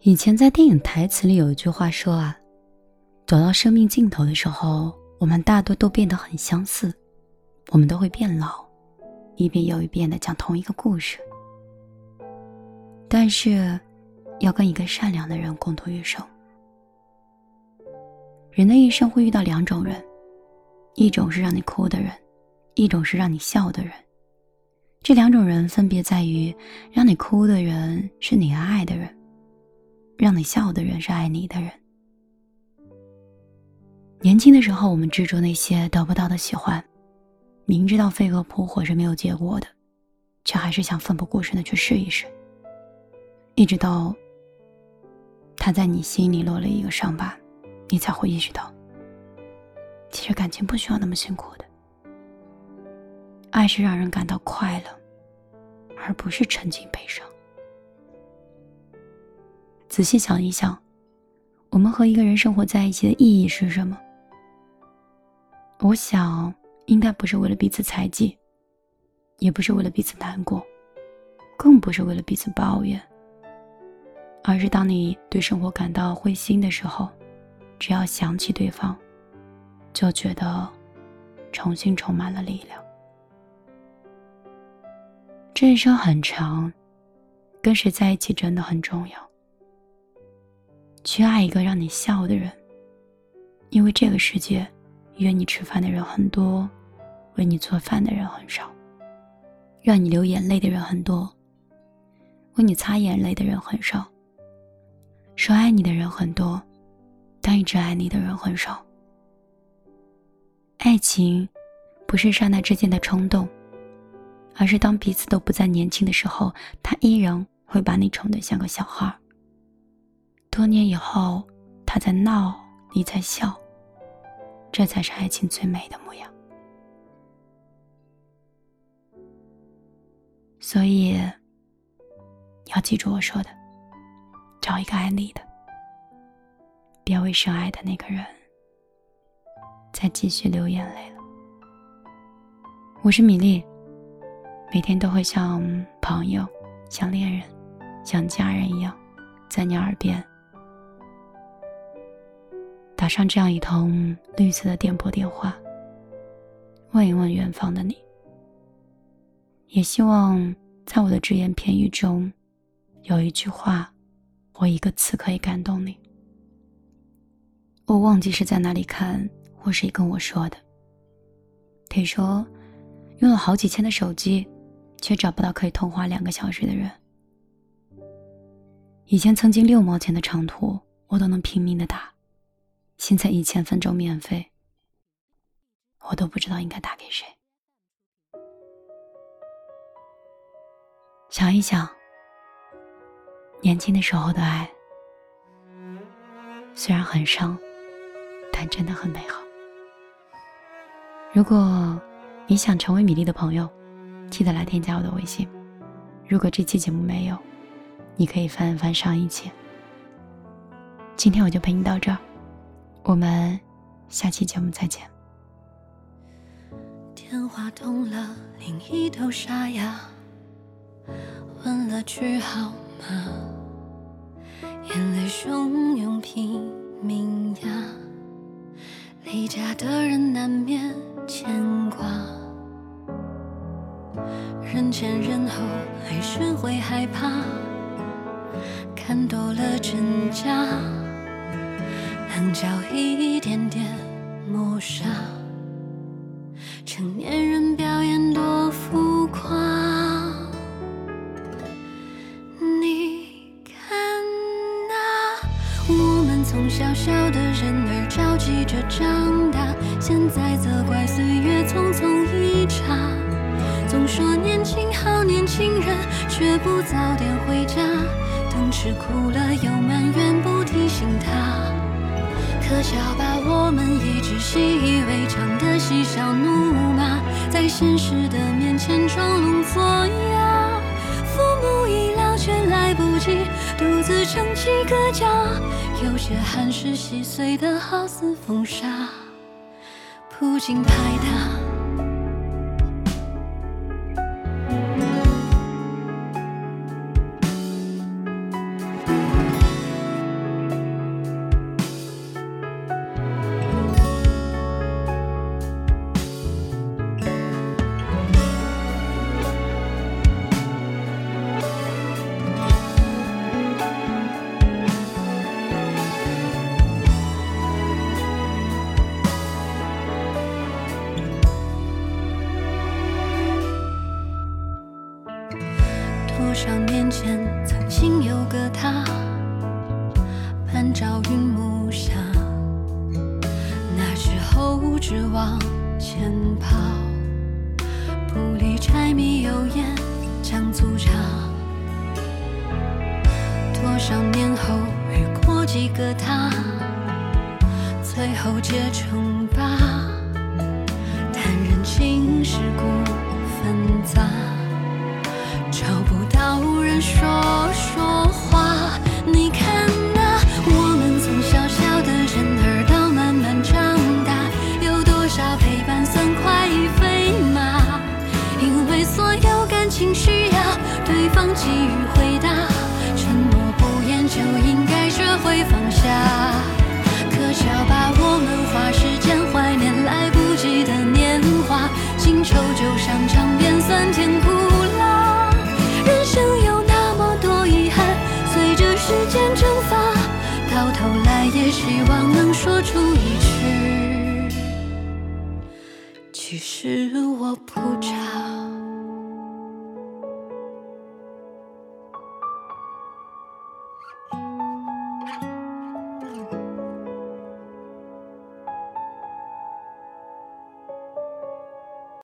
以前在电影台词里有一句话说啊，走到生命尽头的时候，我们大多都变得很相似，我们都会变老，一遍又一遍的讲同一个故事。但是，要跟一个善良的人共度余生。人的一生会遇到两种人，一种是让你哭的人，一种是让你笑的人。这两种人分别在于，让你哭的人是你爱的人，让你笑的人是爱你的人。年轻的时候，我们执着那些得不到的喜欢，明知道飞蛾扑火是没有结果的，却还是想奋不顾身的去试一试。一直到他在你心里落了一个伤疤。你才会意识到，其实感情不需要那么辛苦的。爱是让人感到快乐，而不是沉浸悲伤。仔细想一想，我们和一个人生活在一起的意义是什么？我想，应该不是为了彼此猜忌，也不是为了彼此难过，更不是为了彼此抱怨，而是当你对生活感到灰心的时候。只要想起对方，就觉得重新充满了力量。这一生很长，跟谁在一起真的很重要。去爱一个让你笑的人，因为这个世界约你吃饭的人很多，为你做饭的人很少；让你流眼泪的人很多，为你擦眼泪的人很少；说爱你的人很多。但一直爱你的人很少。爱情，不是刹那之间的冲动，而是当彼此都不再年轻的时候，他依然会把你宠得像个小孩。多年以后，他在闹，你在笑，这才是爱情最美的模样。所以，要记住我说的，找一个爱你的。别为深爱的那个人再继续流眼泪了。我是米粒，每天都会像朋友、像恋人、像家人一样，在你耳边打上这样一通绿色的电波电话，问一问远方的你。也希望在我的只言片语中，有一句话或一个词可以感动你。我忘记是在哪里看或谁跟我说的。听说，用了好几千的手机，却找不到可以通话两个小时的人。以前曾经六毛钱的长途，我都能拼命的打，现在一千分钟免费，我都不知道应该打给谁。想一想，年轻的时候的爱，虽然很伤。但真的很美好。如果你想成为米粒的朋友，记得来添加我的微信。如果这期节目没有，你可以翻一翻上一期。今天我就陪你到这儿，我们下期节目再见。电话通了，另一头沙哑，问了句好吗？眼泪汹涌拼命压。离家的人难免牵挂，人前人后还是会害怕，看多了真假，棱角一点点磨砂，成年人表演多浮夸。你看那，我们从小小的人儿着急着长大。现在责怪岁月匆匆一刹，总说年轻好年轻人，却不早点回家。等吃苦了又埋怨不提醒他，可笑吧？我们一直习以为常的嬉笑怒骂，在现实的面前装聋作哑。父母已老却来不及独自撑起个家，有些汗是细碎的，好似风沙。不禁拍打。多少年前曾经有个他，伴朝云暮下，那时候只往前跑，不理柴米油盐酱醋茶。多少年后遇过几个他，最后结成疤，叹人情世故纷杂。说说话。希望能说出一句：其实我不差。